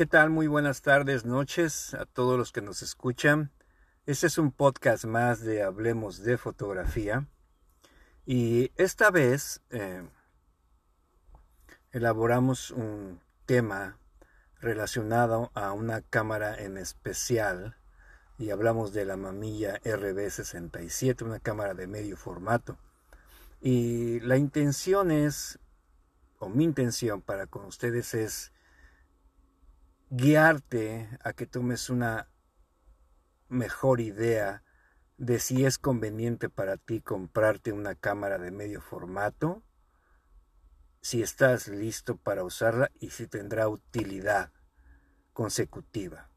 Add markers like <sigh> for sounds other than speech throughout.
¿Qué tal? Muy buenas tardes, noches a todos los que nos escuchan. Este es un podcast más de Hablemos de Fotografía. Y esta vez eh, elaboramos un tema relacionado a una cámara en especial y hablamos de la mamilla RB67, una cámara de medio formato. Y la intención es, o mi intención para con ustedes es guiarte a que tomes una mejor idea de si es conveniente para ti comprarte una cámara de medio formato, si estás listo para usarla y si tendrá utilidad consecutiva.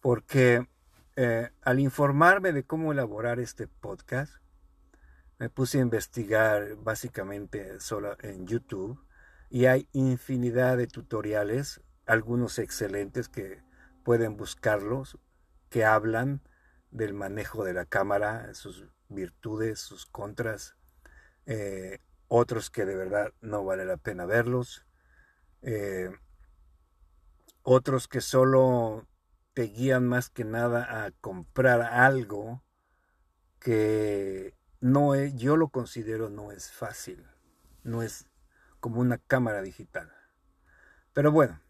Porque eh, al informarme de cómo elaborar este podcast, me puse a investigar básicamente solo en YouTube y hay infinidad de tutoriales algunos excelentes que pueden buscarlos, que hablan del manejo de la cámara, sus virtudes, sus contras, eh, otros que de verdad no vale la pena verlos, eh, otros que solo te guían más que nada a comprar algo que no es, yo lo considero no es fácil, no es como una cámara digital. Pero bueno,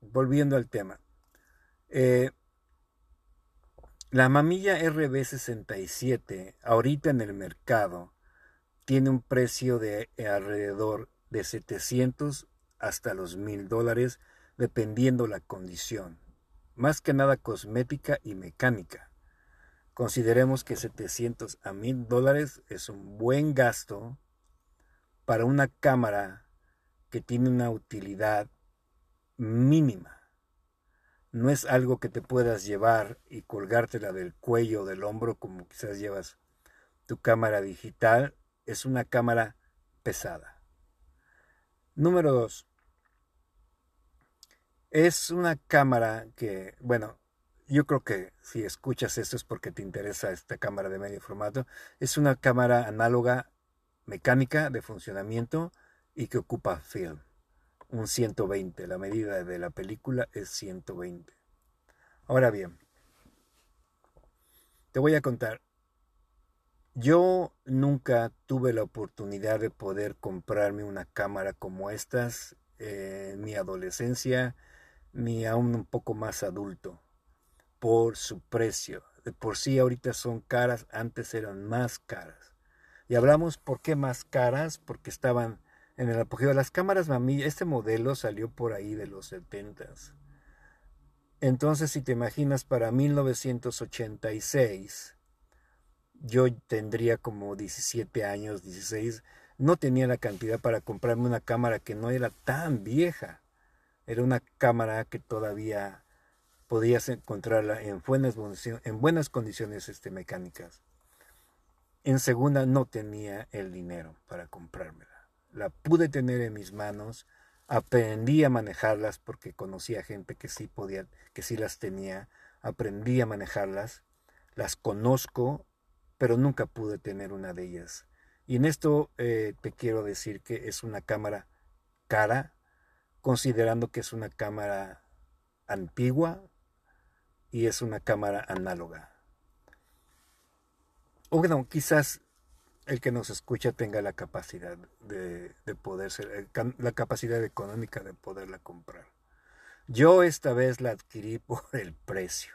volviendo al tema. Eh, la mamilla RB67 ahorita en el mercado tiene un precio de alrededor de 700 hasta los 1000 dólares dependiendo la condición. Más que nada cosmética y mecánica. Consideremos que 700 a 1000 dólares es un buen gasto para una cámara que tiene una utilidad mínima. No es algo que te puedas llevar y colgártela del cuello o del hombro como quizás llevas tu cámara digital. Es una cámara pesada. Número dos. Es una cámara que, bueno, yo creo que si escuchas esto es porque te interesa esta cámara de medio formato. Es una cámara análoga mecánica de funcionamiento y que ocupa film un 120. La medida de la película es 120. Ahora bien, te voy a contar. Yo nunca tuve la oportunidad de poder comprarme una cámara como estas en mi adolescencia, ni aún un poco más adulto, por su precio. De por sí ahorita son caras, antes eran más caras. Y hablamos por qué más caras, porque estaban en el apogeo. Las cámaras mamilla, este modelo salió por ahí de los 70 Entonces, si te imaginas, para 1986, yo tendría como 17 años, 16, no tenía la cantidad para comprarme una cámara que no era tan vieja. Era una cámara que todavía podías encontrarla en buenas, en buenas condiciones este, mecánicas. En segunda, no tenía el dinero para comprármela la pude tener en mis manos, aprendí a manejarlas porque conocía gente que sí podía, que sí las tenía, aprendí a manejarlas, las conozco, pero nunca pude tener una de ellas. Y en esto eh, te quiero decir que es una cámara cara, considerando que es una cámara antigua y es una cámara análoga. O bueno, quizás el que nos escucha tenga la capacidad de, poder ser, la capacidad económica de poderla comprar. Yo esta vez la adquirí <laughs> por el precio.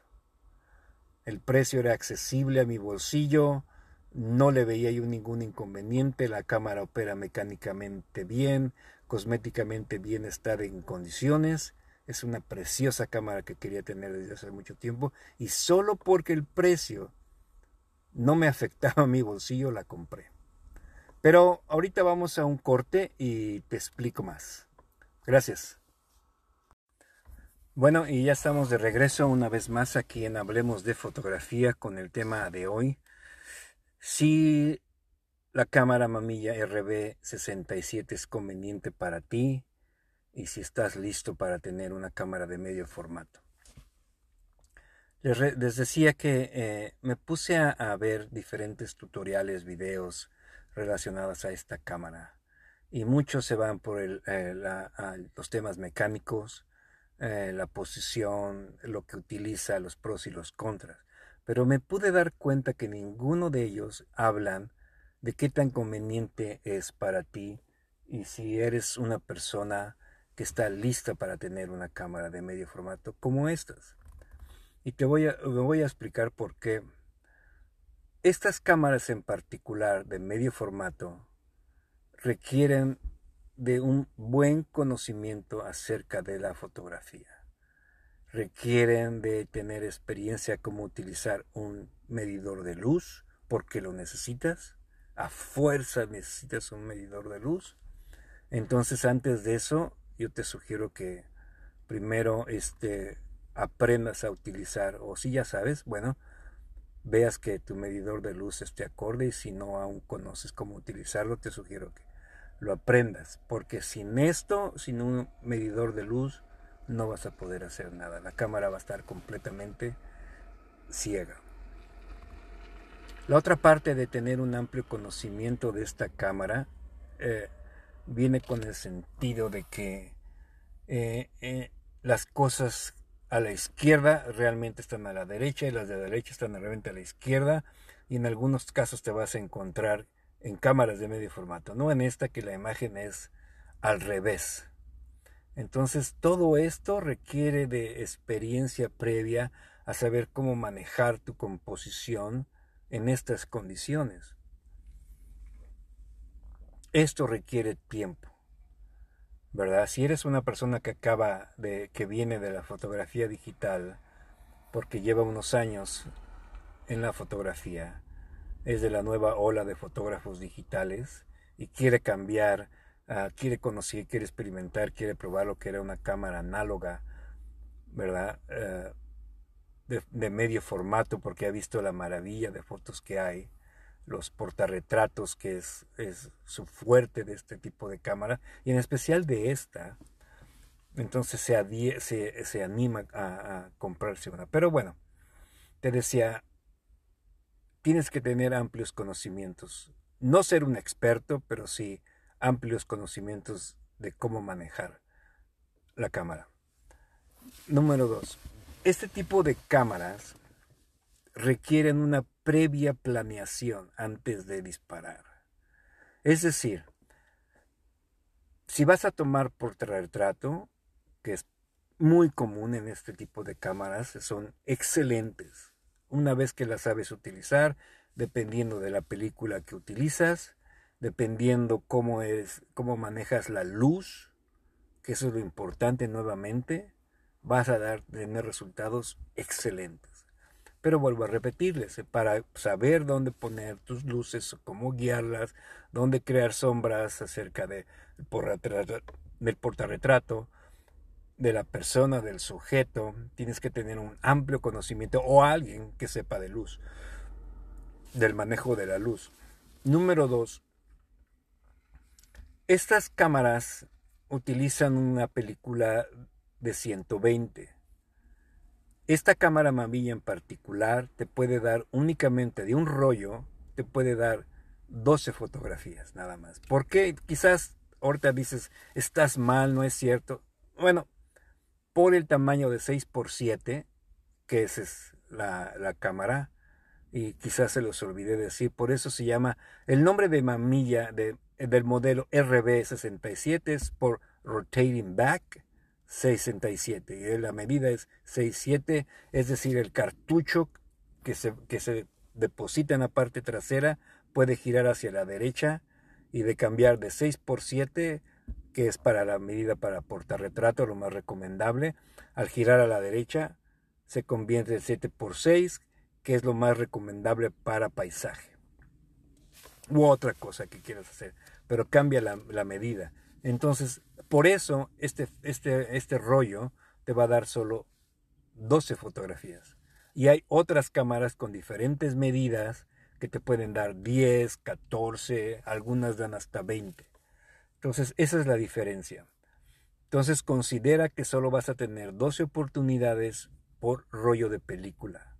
El precio era accesible a mi bolsillo, no le veía yo ningún inconveniente, la cámara opera mecánicamente bien, cosméticamente bien está en condiciones, es una preciosa cámara que quería tener desde hace mucho tiempo y solo porque el precio no me <laughs> afectaba mi bolsillo, la compré. Pero ahorita vamos a un corte y te explico más. Gracias. Bueno, y ya estamos de regreso una vez más aquí en Hablemos de Fotografía con el tema de hoy. Si la cámara mamilla RB67 es conveniente para ti y si estás listo para tener una cámara de medio formato. Les, decía que eh, me puse a, ver diferentes tutoriales, videos relacionados a esta cámara y muchos se van por el, eh, los temas mecánicos, eh, la posición, lo que utiliza, los pros y los contras. Pero me pude dar cuenta que ninguno de ellos hablan de qué tan conveniente es para ti y si eres una persona que está lista para tener una cámara de medio formato como estas. Y te voy a, voy a explicar por qué. Estas cámaras en particular de medio formato requieren de un buen conocimiento acerca de la fotografía. Requieren de tener experiencia como utilizar un medidor de luz porque lo necesitas. A fuerza necesitas un medidor de luz. Entonces antes de eso yo te sugiero que primero este, aprendas a utilizar o si ya sabes, bueno, veas que tu medidor de luz esté acorde y si no aún conoces cómo utilizarlo, te sugiero que lo aprendas, porque sin esto, sin un medidor de luz, no vas a poder hacer nada. La cámara va a estar completamente ciega. La otra parte de tener un amplio conocimiento de esta cámara eh, viene con el sentido de que eh, eh, las cosas a la izquierda realmente están a la derecha y las de la derecha están realmente a la izquierda y en algunos casos te vas a encontrar en cámaras de medio formato, no en esta que la imagen es al revés. Entonces todo esto requiere de experiencia previa a saber cómo manejar tu composición en estas condiciones. Esto requiere tiempo, ¿verdad? Si eres una persona que acaba de, que viene de la fotografía digital, porque lleva unos años en la fotografía, es de la nueva ola de fotógrafos digitales y quiere cambiar, ah, quiere conocer, quiere experimentar, quiere probar lo que era una cámara análoga, ¿verdad? Eh, de, medio formato porque ha visto la maravilla de fotos que hay, los portarretratos que es, es su fuerte de este tipo de cámara y en especial de esta. Entonces se, se, se anima a, a comprarse una. Pero bueno, te decía, tienes que tener amplios conocimientos. No ser un experto, pero sí amplios conocimientos de cómo manejar la cámara. Número dos, este tipo de cámaras requieren una previa planeación antes de disparar. Es decir, si vas a tomar portarretrato, que es muy común en este tipo de cámaras, son excelentes una vez que la sabes utilizar, dependiendo de la película que utilizas, dependiendo cómo es, cómo manejas la luz, que eso es lo importante nuevamente, vas a dar, tener resultados excelentes. Pero vuelvo a repetirles, eh, para saber dónde poner tus luces, cómo guiarlas, dónde crear sombras acerca de, del portarretrato, de la persona, del sujeto, tienes que tener un amplio conocimiento o alguien que sepa de luz, del manejo de la luz. Número dos, estas cámaras utilizan una película de 120. Esta cámara mamilla en particular te puede dar únicamente de un rollo, te puede dar 12 fotografías nada más. ¿Por qué? Quizás ahorita dices, estás mal, no es cierto. Bueno, por el tamaño de 6 por 7 que esa es la, cámara, y quizás se los olvidé decir, por eso se llama, el nombre de mamilla de, del modelo RB67 es por Rotating Back 67, y la medida es 67, es decir, el cartucho que se, que se deposita en la parte trasera puede girar hacia la derecha y de cambiar de 6 por 7 que es para la medida para portarretrato, lo más recomendable. Al girar a la derecha se convierte en 7 por 6, que es lo más recomendable para paisaje. U otra cosa que quieras hacer, pero cambia la, la medida. Entonces, por eso este, este, este rollo te va a dar solo 12 fotografías. Y hay otras cámaras con diferentes medidas que te pueden dar 10, 14, algunas dan hasta 20. Entonces, esa es la diferencia. Entonces, considera que solo vas a tener 12 oportunidades por rollo de película.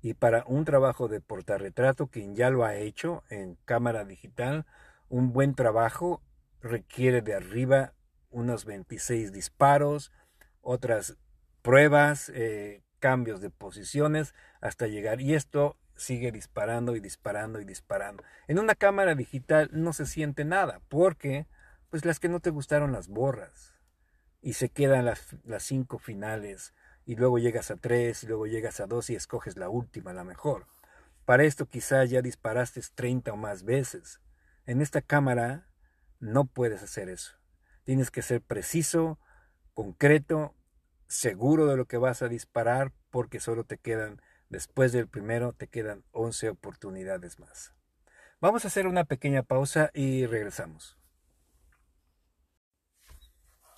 Y para un trabajo de portarretrato, quien ya lo ha hecho en cámara digital, un buen trabajo requiere de arriba unos 26 disparos, otras pruebas, eh, cambios de posiciones hasta llegar. Y esto sigue disparando y disparando y disparando. En una cámara digital no se siente nada, porque pues las que no te gustaron las borras y se quedan las, las cinco finales y luego llegas a tres y luego llegas a dos y escoges la última, la mejor. Para esto quizás ya disparaste 30 o más veces. En esta cámara no puedes hacer eso. Tienes que ser preciso, concreto, seguro de lo que vas a disparar porque solo te quedan, después del primero, te quedan 11 oportunidades más. Vamos a hacer una pequeña pausa y regresamos.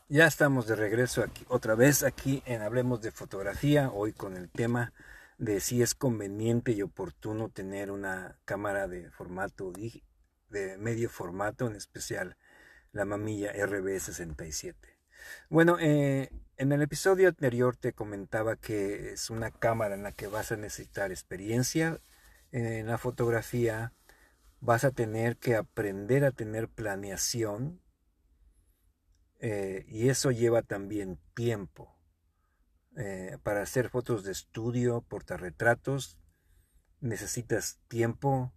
Ya estamos de regreso aquí, otra vez aquí en Hablemos de Fotografía, hoy con el tema de si es conveniente y oportuno tener una cámara de formato de medio formato, en especial la mamilla RB67. Bueno, eh, en el episodio anterior te comentaba que es una cámara en la que vas a necesitar experiencia en la fotografía, vas a tener que aprender a tener planeación eh, y eso lleva también tiempo. Eh, para hacer fotos de estudio, portarretratos, necesitas tiempo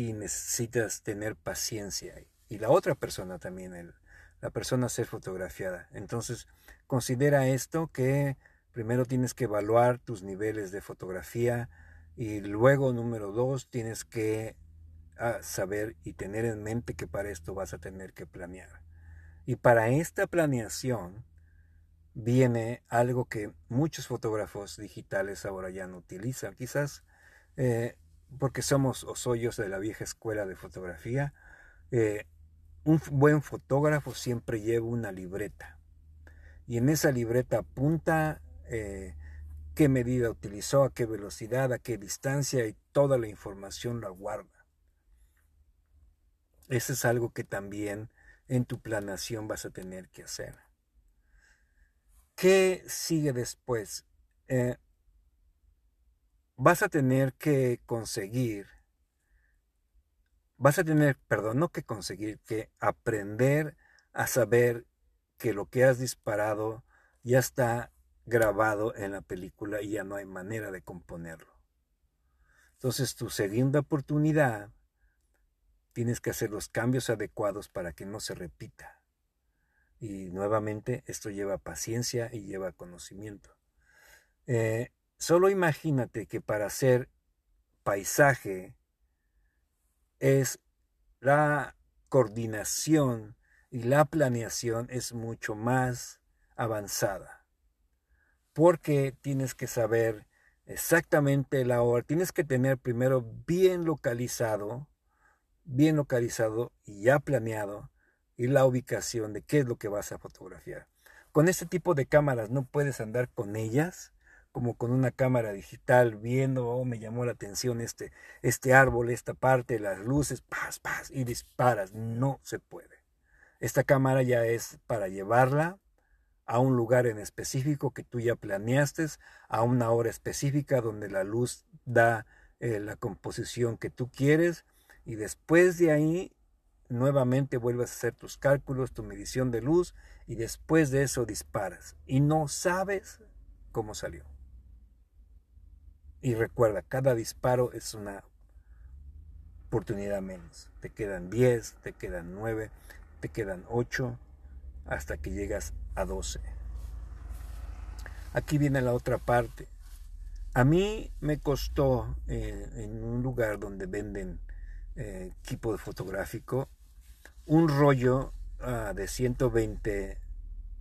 y necesitas tener paciencia. Y la otra persona también, el, la persona ser fotografiada. Entonces, considera esto que primero tienes que evaluar tus niveles de fotografía y luego, número dos, tienes que ah, saber y tener en mente que para esto vas a tener que planear. Y para esta planeación viene algo que muchos fotógrafos digitales ahora ya no utilizan, quizás eh, porque somos o soy de la vieja escuela de fotografía. Eh, un buen fotógrafo siempre lleva una libreta y en esa libreta apunta eh, qué medida utilizó, a qué velocidad, a qué distancia y toda la información la guarda. Eso es algo que también en tu planación vas a tener que hacer. ¿Qué sigue después? Eh, vas a tener que conseguir vas a tener, perdón, no que conseguir, que aprender a saber que lo que has disparado ya está grabado en la película y ya no hay manera de componerlo. Entonces tu segunda oportunidad tienes que hacer los cambios adecuados para que no se repita. Y nuevamente esto lleva paciencia y lleva conocimiento. Eh, solo imagínate que para hacer paisaje es la coordinación y la planeación es mucho más avanzada. Porque tienes que saber exactamente la hora, tienes que tener primero bien localizado, bien localizado y ya planeado y la ubicación de qué es lo que vas a fotografiar. Con este tipo de cámaras no puedes andar con ellas como con una cámara digital viendo, oh, me llamó la atención este, este árbol, esta parte, las luces, paz, paz, y disparas. No se puede. Esta cámara ya es para llevarla a un lugar en específico que tú ya planeaste, a una hora específica donde la luz da eh, la composición que tú quieres y después de ahí nuevamente vuelves a hacer tus cálculos, tu medición de luz y después de eso disparas y no sabes cómo salió. Y recuerda, cada disparo es una oportunidad menos. Te quedan 10, te quedan 9, te quedan 8, hasta que llegas a 12. Aquí viene la otra parte. A mí me costó eh, en un lugar donde venden eh, equipo fotográfico un rollo ah, de 120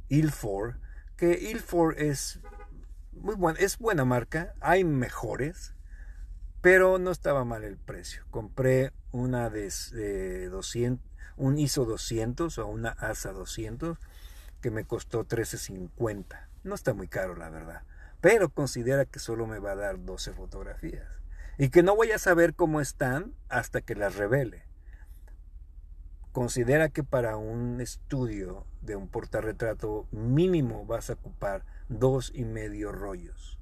Ilford, que Ilford es es buena marca, hay mejores, pero no estaba mal el precio. Compré una de, 200, un ISO 200 o una ASA 200 que me costó 13.50. No está muy caro, la verdad, pero considera que solo me va a dar 12 fotografías y que no voy a saber cómo están hasta que las revele. Considera que para un estudio de un portarretrato mínimo vas a ocupar dos y medio rollos.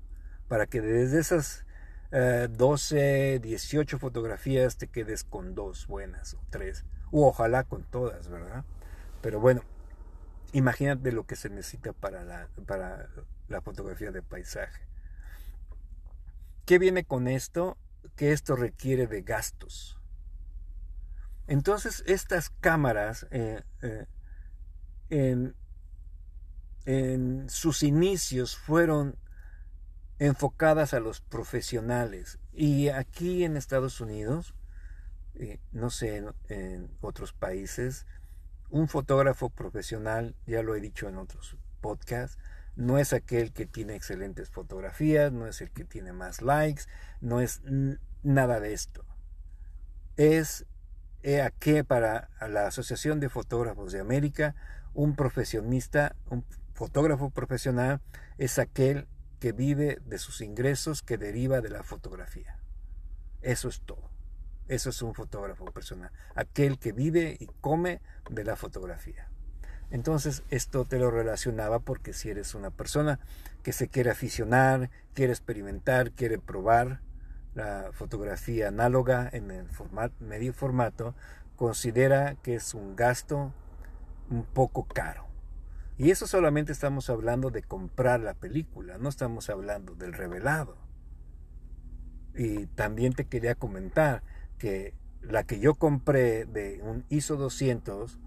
Para que desde esas 12, eh, 18 fotografías te quedes con dos buenas o tres. O ojalá con todas, ¿verdad? Pero bueno, imagínate lo que se necesita para la, para la fotografía de paisaje. ¿Qué viene con esto? Que esto requiere de gastos. Entonces, estas cámaras eh, eh, en, en sus inicios fueron enfocadas a los profesionales. Y aquí en Estados Unidos, eh, no sé, en, otros países, un fotógrafo profesional, ya lo he dicho en otros podcasts, no es aquel que tiene excelentes fotografías, no es el que tiene más likes, no es nada de esto. Es he aquí para la Asociación de Fotógrafos de América, un profesionista, un fotógrafo profesional es aquel que vive de sus ingresos que deriva de la fotografía. Eso es todo. Eso es un fotógrafo personal. Aquel que vive y come de la fotografía. Entonces esto te lo relacionaba porque si eres una persona que se quiere aficionar, quiere experimentar, quiere probar la fotografía análoga en el medio formato, considera que es un gasto un poco caro. Y eso solamente estamos hablando de comprar la película, no estamos hablando del revelado. Y también te quería comentar que la que yo compré de un ISO 200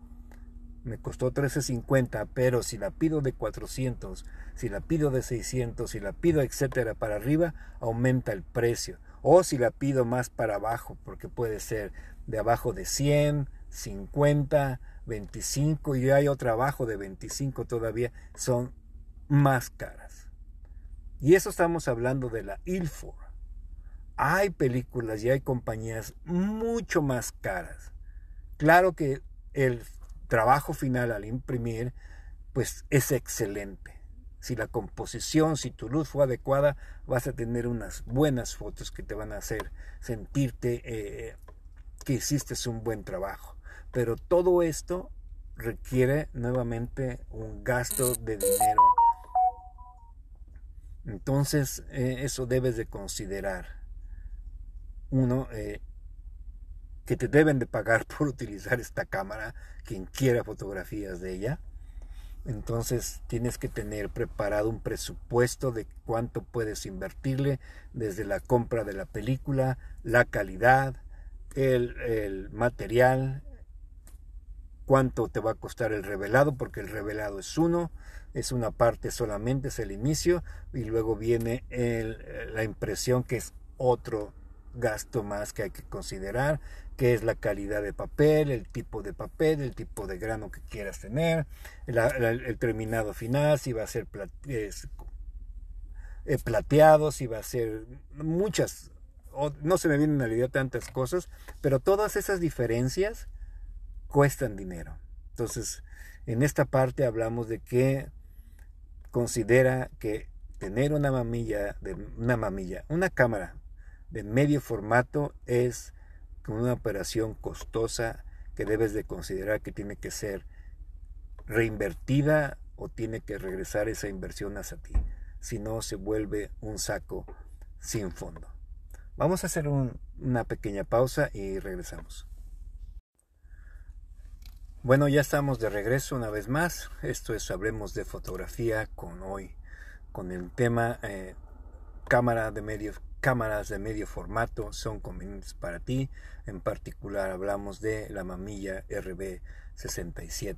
me costó 13.50, pero si la pido de 400, si la pido de 600, si la pido etcétera para arriba, aumenta el precio. O si la pido más para abajo, porque puede ser de abajo de 100, 50, 25 y hay otra abajo de 25 todavía, son más caras. Y eso estamos hablando de la Ilford. Hay películas y hay compañías mucho más caras. Claro que el trabajo final al imprimir, pues es excelente. Si la composición, si tu luz fue adecuada, vas a tener unas buenas fotos que te van a hacer sentirte eh, que hiciste un buen trabajo. Pero todo esto requiere nuevamente un gasto de dinero. Entonces, eh, eso debes de considerar. Uno, eh, que te deben de pagar <laughs> por utilizar esta cámara, quien quiera fotografías de ella. Entonces tienes que tener preparado un presupuesto de cuánto puedes invertirle desde la compra de la película, la calidad, el, el material, cuánto te va a costar el revelado, porque el revelado es uno, es una parte solamente, es el inicio, y luego viene la impresión que es otro gasto más que hay que considerar, que es la calidad de papel, el tipo de papel, el tipo de grano que quieras tener, el terminado final, si va a ser eh, plateado, si va a ser muchas, no se me vienen a la idea tantas cosas, pero todas esas diferencias cuestan dinero. Entonces, en esta parte hablamos de que considera que tener una mamilla, de, una mamilla, una cámara de medio formato es una operación costosa que debes de considerar que tiene que ser reinvertida o tiene que regresar esa inversión hacia ti. Si no, se vuelve un saco sin fondo. Vamos a hacer una pequeña pausa y regresamos. Bueno, ya estamos de regreso una vez más. Esto es Hablemos de Fotografía con hoy, con el tema eh, cámara de medio, cámaras de medio formato son convenientes para ti. En particular hablamos de la mamilla RB67.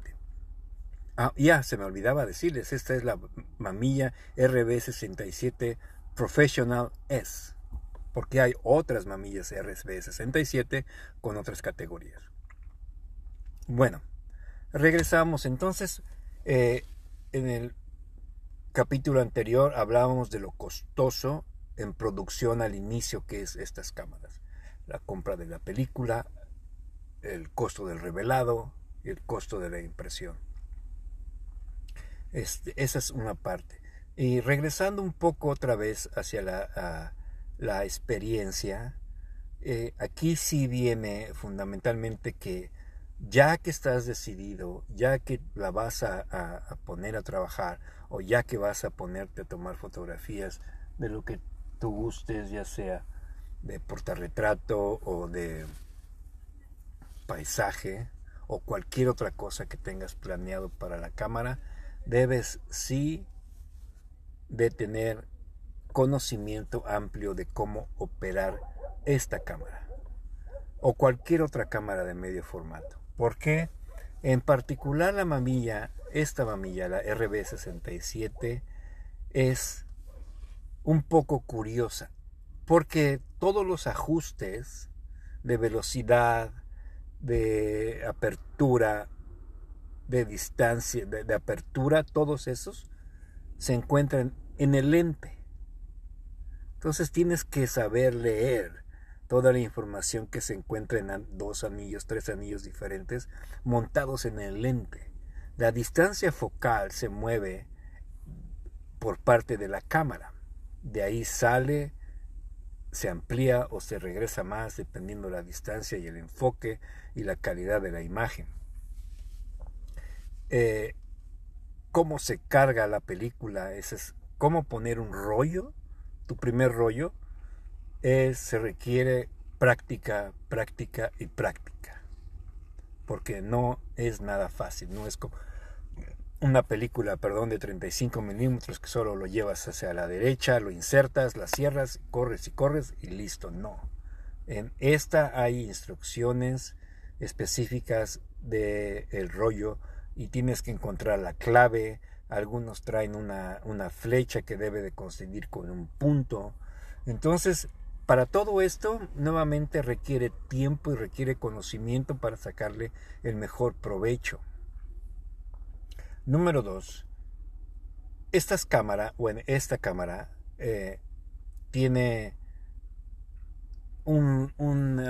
Ah, ya, se me olvidaba decirles, esta es la mamilla RB67 Professional S, porque hay otras mamillas RB67 con otras categorías. Bueno, Regresamos entonces. Eh, en el capítulo anterior hablábamos de lo costoso en producción al inicio que es estas cámaras. La compra de la película, el costo del revelado y el costo de la impresión. Este, esa es una parte. Y regresando un poco otra vez hacia la, la experiencia, eh, aquí sí viene fundamentalmente que ya que estás decidido, ya que la vas a, poner a trabajar o ya que vas a ponerte a tomar fotografías de lo que tú gustes, ya sea de portarretrato o de paisaje o cualquier otra cosa que tengas planeado para la cámara, debes sí de tener conocimiento amplio de cómo operar esta cámara o cualquier otra cámara de medio formato. ¿Por qué? En particular la mamilla, esta mamilla, la RB67, es un poco curiosa porque todos los ajustes de velocidad, de apertura, de distancia, de, apertura, todos esos se encuentran en el lente. Entonces tienes que saber leer toda la información que se encuentra en dos anillos, tres anillos diferentes montados en el lente. La distancia focal se mueve por parte de la cámara. De ahí sale, se amplía o se regresa más dependiendo la distancia y el enfoque y la calidad de la imagen. Eh, cómo se carga la película, es cómo poner un rollo, tu primer rollo, es, se requiere práctica, práctica y práctica, porque no es nada fácil, no es como una película, perdón, de 35 milímetros que solo lo llevas hacia la derecha, lo insertas, la cierras, corres y corres y listo. No. En esta hay instrucciones específicas del el rollo y tienes que encontrar la clave. Algunos traen una, una flecha que debe de coincidir con un punto. Entonces, para todo esto, nuevamente requiere tiempo y requiere conocimiento para sacarle el mejor provecho. Número dos, estas cámaras, o en esta cámara, eh, tiene un, un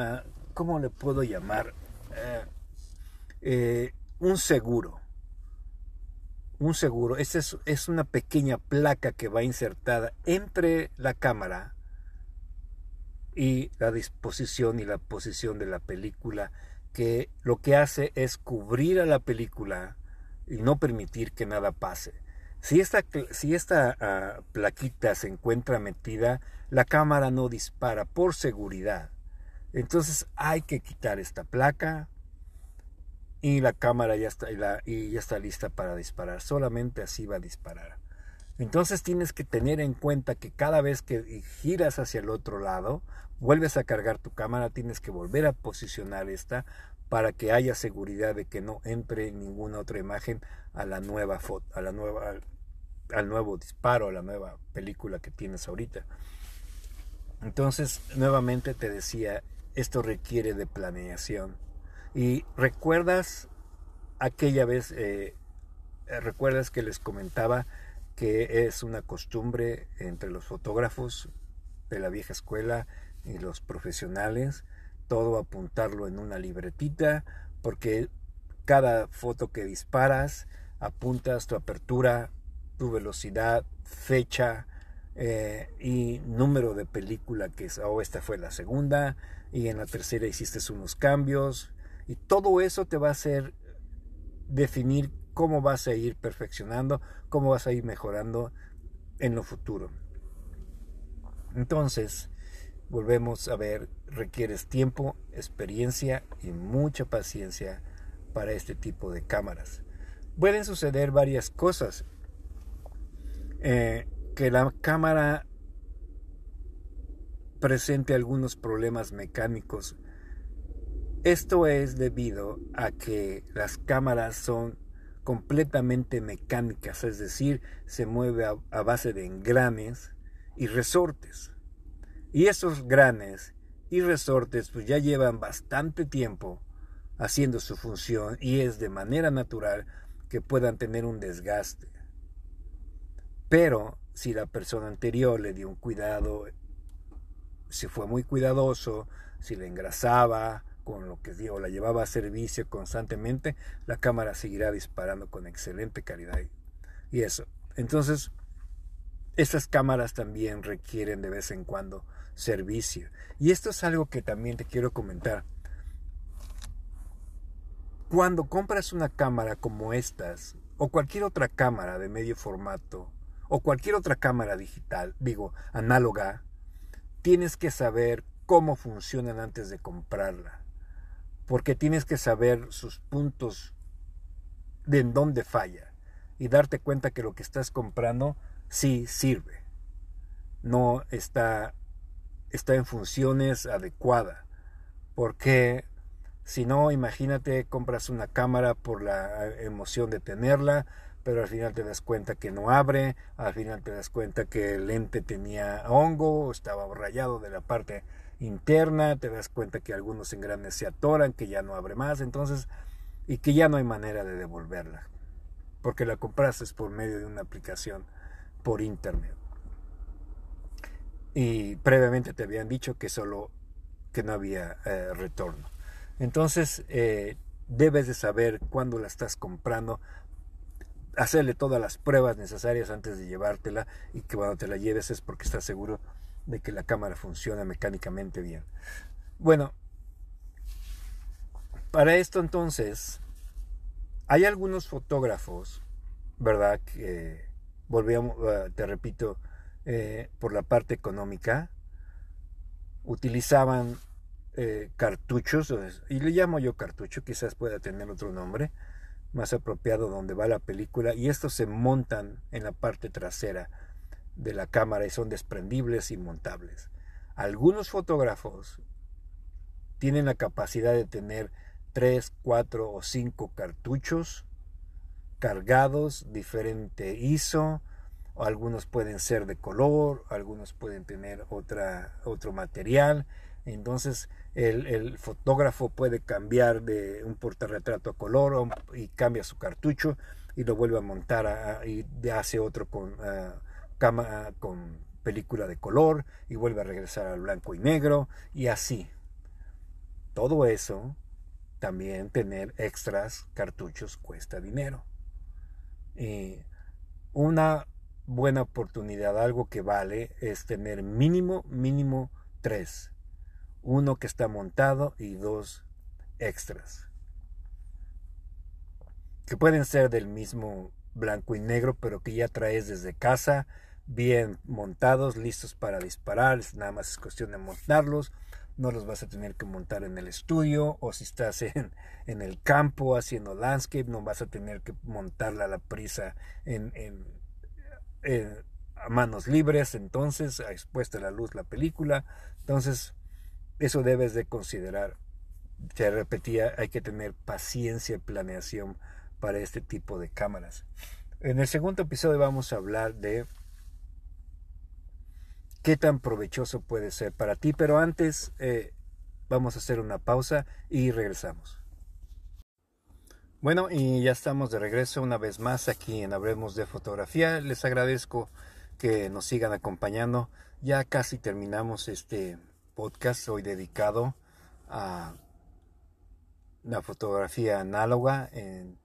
¿cómo le puedo llamar? Eh, eh, un seguro. Un seguro. Esta es, es, una pequeña placa que va insertada entre la cámara y la disposición y la posición de la película, que lo que hace es cubrir a la película y no permitir que nada pase. Si esta, si esta ah, plaquita se encuentra metida, la cámara no dispara por seguridad. Entonces hay que quitar esta placa y la cámara ya está, y, ya está lista para disparar. Solamente así va a disparar. Entonces tienes que tener en cuenta que cada vez que giras hacia el otro lado, vuelves a cargar tu cámara, tienes que volver a posicionar esta para que haya seguridad de que no entre ninguna otra imagen a la nueva foto, a la nueva al, nuevo disparo, a la nueva película que tienes ahorita. Entonces, nuevamente te decía, esto requiere de planeación. Y recuerdas aquella vez, eh, recuerdas que les comentaba que es una costumbre entre los fotógrafos de la vieja escuela y los profesionales todo apuntarlo en una libretita, porque cada foto que disparas apuntas tu apertura, tu velocidad, fecha eh, y número de película que es, oh, esta fue la segunda y en la tercera hiciste unos cambios y todo eso te va a hacer definir cómo vas a ir perfeccionando, cómo vas a ir mejorando en lo futuro. Entonces, volvemos a ver, requieres tiempo, experiencia y mucha paciencia para este tipo de cámaras. Pueden suceder varias cosas. Eh, que la cámara presente algunos problemas mecánicos. Esto es debido a que las cámaras son completamente mecánicas, es decir, se mueve a base de engranes y resortes. Y esos granes y resortes pues ya llevan bastante tiempo haciendo su función y es de manera natural que puedan tener un desgaste. Pero si la persona anterior le dio un cuidado, si fue muy cuidadoso, si le engrasaba con lo que dio, la llevaba a servicio constantemente, la cámara seguirá disparando con excelente calidad. Y eso. Entonces, estas cámaras también requieren de vez en cuando servicio. Y esto es algo que también te quiero comentar. Cuando compras una cámara como estas, o cualquier otra cámara de medio formato, o cualquier otra cámara digital, digo, análoga, tienes que saber cómo funcionan antes de comprarla. porque tienes que saber sus puntos de en dónde falla y darte cuenta que lo que estás comprando sí sirve, no está, está en funciones adecuadas, porque si no, imagínate, compras una cámara por la emoción de tenerla, pero al final te das cuenta que no abre, al final te das cuenta que el lente tenía hongo, estaba rayado de la parte interna, te das cuenta que algunos engranes se atoran, que ya no abre más, entonces, y que ya no hay manera de devolverla, porque la compraste por medio de una aplicación por internet. Y previamente te habían dicho que solo que no había eh, retorno. Entonces, eh, debes de saber cuándo la estás comprando, hacerle todas las pruebas necesarias antes de llevártela y que cuando te la lleves es porque estás seguro de que la cámara funciona mecánicamente bien. Bueno, para esto entonces, hay algunos fotógrafos, ¿verdad? Que volvíamos, eh, te repito, eh, por la parte económica, utilizaban eh, cartuchos, y le llamo yo cartucho, quizás pueda tener otro nombre más apropiado donde va la película, y estos se montan en la parte trasera de la cámara y son desprendibles y montables. Algunos fotógrafos tienen la capacidad de tener 3, 4 o 5 cartuchos cargados, diferente ISO, algunos pueden ser de color, algunos pueden tener otra, otro material. Entonces el, fotógrafo puede cambiar de un portarretrato a color y cambia su cartucho y lo vuelve a montar y hace otro con cámara con película de color y vuelve a regresar al blanco y negro y así. Todo eso, también tener extras cartuchos cuesta dinero. Y una buena oportunidad, algo que vale, es tener mínimo, mínimo tres. Uno que está montado y dos extras. Que pueden ser del mismo blanco y negro, pero que ya traes desde casa bien montados, listos para disparar, nada más es cuestión de montarlos, no los vas a tener que montar en el estudio o si estás <laughs> en, en el campo haciendo landscape, no vas a tener que montarla a la prisa en, en, a manos libres, entonces ha expuesta a la luz la película, entonces eso debes de considerar. Te repetía, hay que tener paciencia y planeación para este tipo de cámaras. En el segundo episodio vamos a hablar de qué tan provechoso puede ser para ti. Pero antes eh, vamos a hacer una pausa y regresamos. Bueno, y ya estamos de regreso una vez más aquí en Hablemos de Fotografía. Les agradezco que nos sigan acompañando. Ya casi terminamos este podcast hoy dedicado a la fotografía análoga, en,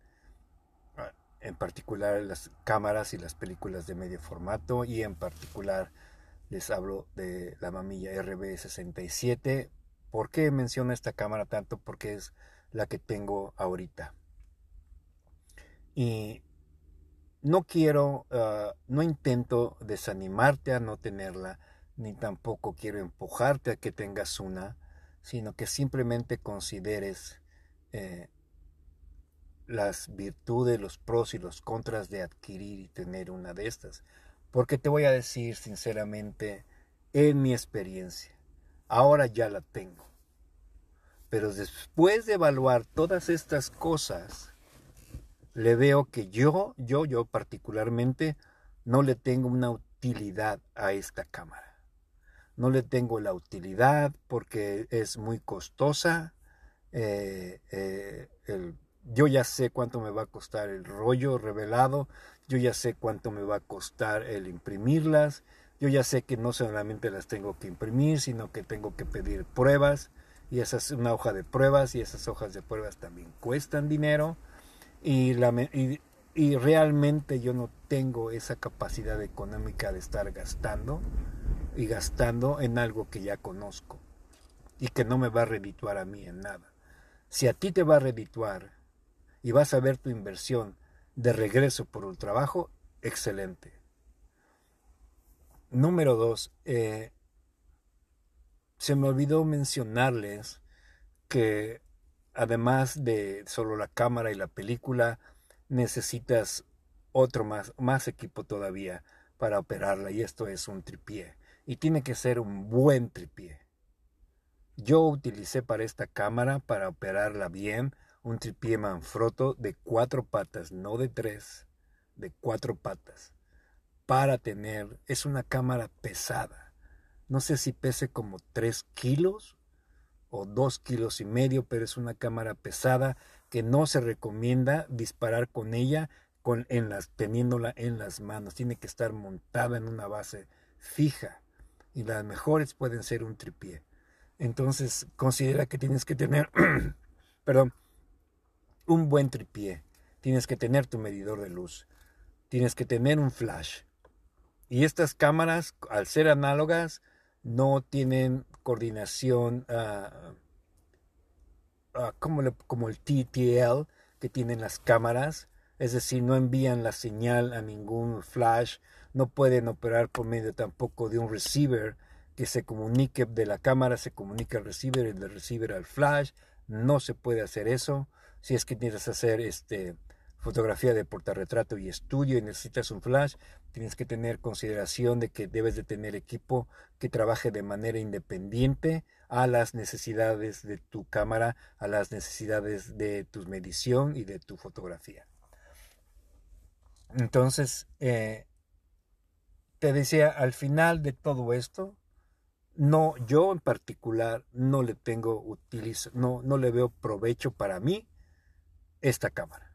en particular las cámaras y las películas de medio formato y en particular les hablo de la mamilla RB67. ¿Por qué menciono esta cámara tanto? Porque es la que tengo ahorita. Y no quiero, ah, no intento desanimarte a no tenerla, ni tampoco quiero empujarte a que tengas una, sino que simplemente consideres eh, las virtudes, los pros y los contras de adquirir y tener una de estas. Porque te voy a decir sinceramente, en mi experiencia, ahora ya la tengo. Pero después de evaluar todas estas cosas, le veo que yo, yo, yo particularmente, no le tengo una utilidad a esta cámara. No le tengo la utilidad porque es muy costosa. Eh, eh, yo ya sé cuánto me va a costar el rollo revelado yo ya sé cuánto me va a costar el imprimirlas, yo ya sé que no solamente las tengo que imprimir, sino que tengo que pedir pruebas, y esa es una hoja de pruebas, y esas hojas de pruebas también cuestan dinero, y, y realmente yo no tengo esa capacidad económica de estar gastando y gastando en algo que ya conozco y que no me va a redituar a mí en nada. Si a ti te va a redituar y vas a ver tu inversión de regreso por el trabajo, excelente. Número dos, eh, se me olvidó mencionarles que además de solo la cámara y la película, necesitas otro más, más equipo todavía para operarla y esto es un tripié. Y tiene que ser un buen tripié. Yo utilicé para esta cámara, para operarla bien, un tripié Manfrotto de cuatro patas, no de tres, de cuatro patas. Para tener, es una cámara pesada. No sé si pese como tres kilos o dos kilos y medio, pero es una cámara pesada que no se recomienda disparar con ella con, en las, teniéndola en las manos. Tiene que estar montada en una base fija. Y las mejores pueden ser un tripié. Entonces considera que tienes que tener, <clears throat> perdón, un buen tripié. Tienes que tener tu medidor de luz. Tienes que tener un flash. Y estas cámaras, al ser análogas, no tienen coordinación uh, como, el TTL que tienen las cámaras. Es decir, no envían la señal a ningún flash. No pueden operar por medio tampoco de un receiver que se comunique de la cámara, se comunica al receiver y del receiver al flash. No se puede hacer eso. Si es que tienes hacer este, fotografía de portarretrato y estudio y necesitas un flash, tienes que tener consideración de que debes de tener equipo que trabaje de manera independiente a las necesidades de tu cámara, a las necesidades de tu medición y de tu fotografía. Entonces, eh, te decía, al final de todo esto, no, yo en particular no le tengo utilizo, no, no le veo provecho para mí esta cámara.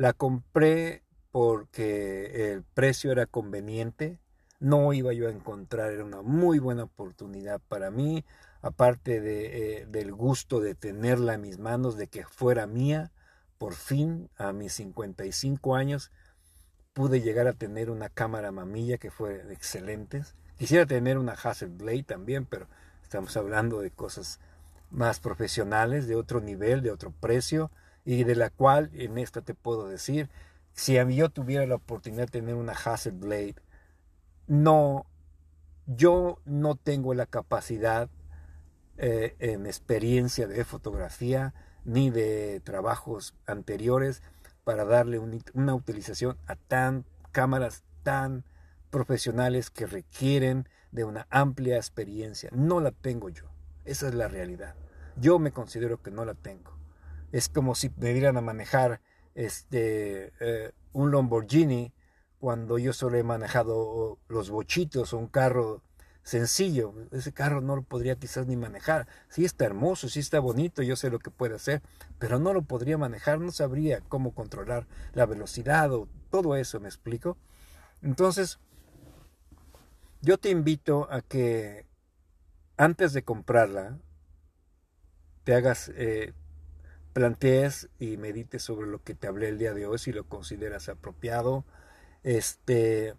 La compré porque el precio era conveniente, no iba yo a encontrar, era una muy buena oportunidad para mí, aparte de, eh, del gusto de tenerla en mis manos, de que fuera mía, por fin a mis 55 años pude llegar a tener una cámara mamilla que fue excelente Quisiera tener una Hasselblad también, pero estamos hablando de cosas más profesionales, de otro nivel, de otro precio, y de la cual en esta te puedo decir, si yo tuviera la oportunidad de tener una Hasselblad, no, yo no tengo la capacidad eh, en experiencia de fotografía ni de trabajos anteriores para darle una utilización a tan cámaras tan profesionales que requieren de una amplia experiencia. No la tengo yo. Esa es la realidad. Yo me considero que no la tengo. Es como si me dieran a manejar este, eh, un Lamborghini cuando yo solo he manejado los bochitos o un carro sencillo. Ese carro no lo podría quizás ni manejar. Sí está hermoso, sí está bonito, yo sé lo que puede hacer, pero no lo podría manejar, no sabría cómo controlar la velocidad o todo eso, ¿me explico? Entonces, yo te invito a que antes de comprarla, te hagas, eh, plantees y medites sobre lo que te hablé el día de hoy, si lo consideras apropiado. Este,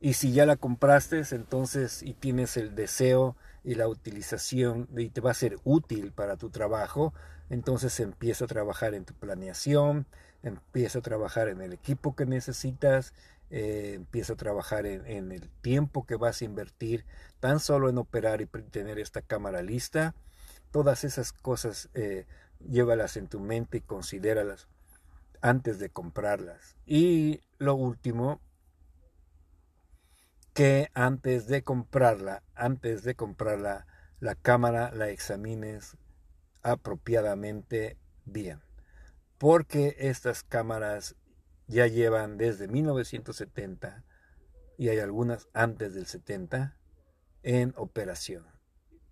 y si ya la compraste, entonces y tienes el deseo y la utilización y te va a ser útil para tu trabajo, entonces empieza a trabajar en tu planeación, empieza a trabajar en el equipo que necesitas, eh, empiezo a trabajar en, el tiempo que vas a invertir tan solo en operar y tener esta cámara lista. Todas esas cosas eh, llévalas en tu mente y considéralas antes de comprarlas. Y lo último, que antes de comprarla, antes de comprarla, la cámara la examines apropiadamente bien. Porque estas cámaras ya llevan desde 1970 y hay algunas antes del 70 en operación.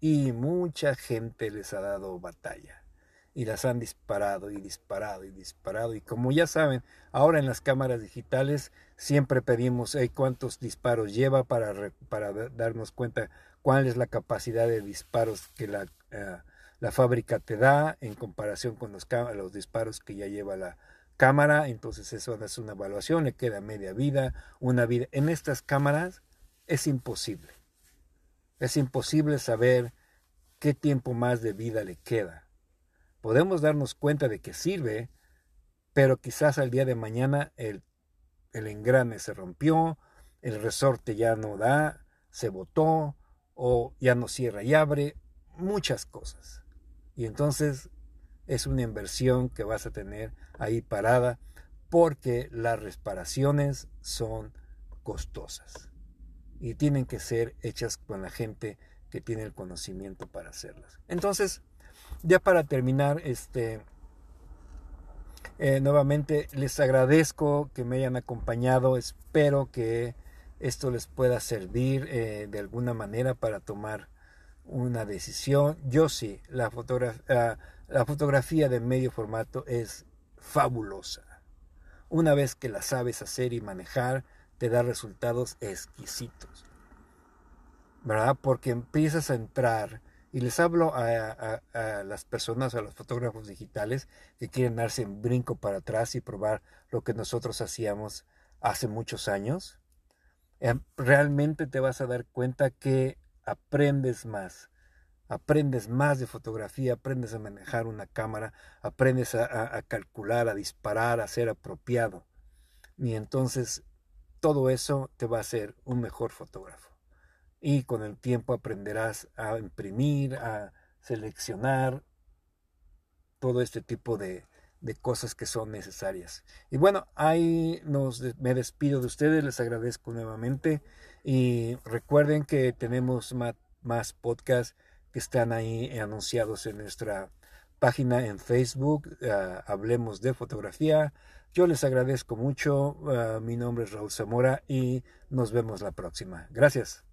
Y mucha gente les ha dado batalla y las han disparado y disparado y disparado. Y como ya saben, ahora en las cámaras digitales siempre pedimos cuántos disparos lleva para, para darnos cuenta cuál es la capacidad de disparos que la, eh, la fábrica te da en comparación con los, los disparos que ya lleva la, cámara, entonces eso es una evaluación, le queda media vida, una vida. En estas cámaras es imposible. Es imposible saber qué tiempo más de vida le queda. Podemos darnos cuenta de que sirve, pero quizás al día de mañana el, el engrane se rompió, el resorte ya no da, se botó o ya no cierra y abre, muchas cosas. Y entonces es una inversión que vas a tener ahí parada porque las reparaciones son costosas y tienen que ser hechas con la gente que tiene el conocimiento para hacerlas. Entonces, ya para terminar, este, eh, nuevamente les agradezco que me hayan acompañado. Espero que esto les pueda servir eh, de alguna manera para tomar una decisión. Yo sí, la, ah, la fotografía de medio formato es fabulosa. Una vez que la sabes hacer y manejar, te da resultados exquisitos. ¿Verdad? Porque empiezas a entrar, y les hablo a, las personas, a los fotógrafos digitales que quieren darse un brinco para atrás y probar lo que nosotros hacíamos hace muchos años. Em, realmente te vas a dar cuenta que aprendes más. Aprendes más de fotografía, aprendes a manejar una cámara, aprendes a, a calcular, a disparar, a ser apropiado. Y entonces todo eso te va a hacer un mejor fotógrafo. Y con el tiempo aprenderás a imprimir, a seleccionar todo este tipo de, cosas que son necesarias. Y bueno, ahí nos, me despido de ustedes, les agradezco nuevamente y recuerden que tenemos más, más podcasts que están ahí anunciados en nuestra página en Facebook, ah, Hablemos de Fotografía. Yo les agradezco mucho. Ah, mi nombre es Raúl Zamora y nos vemos la próxima. Gracias.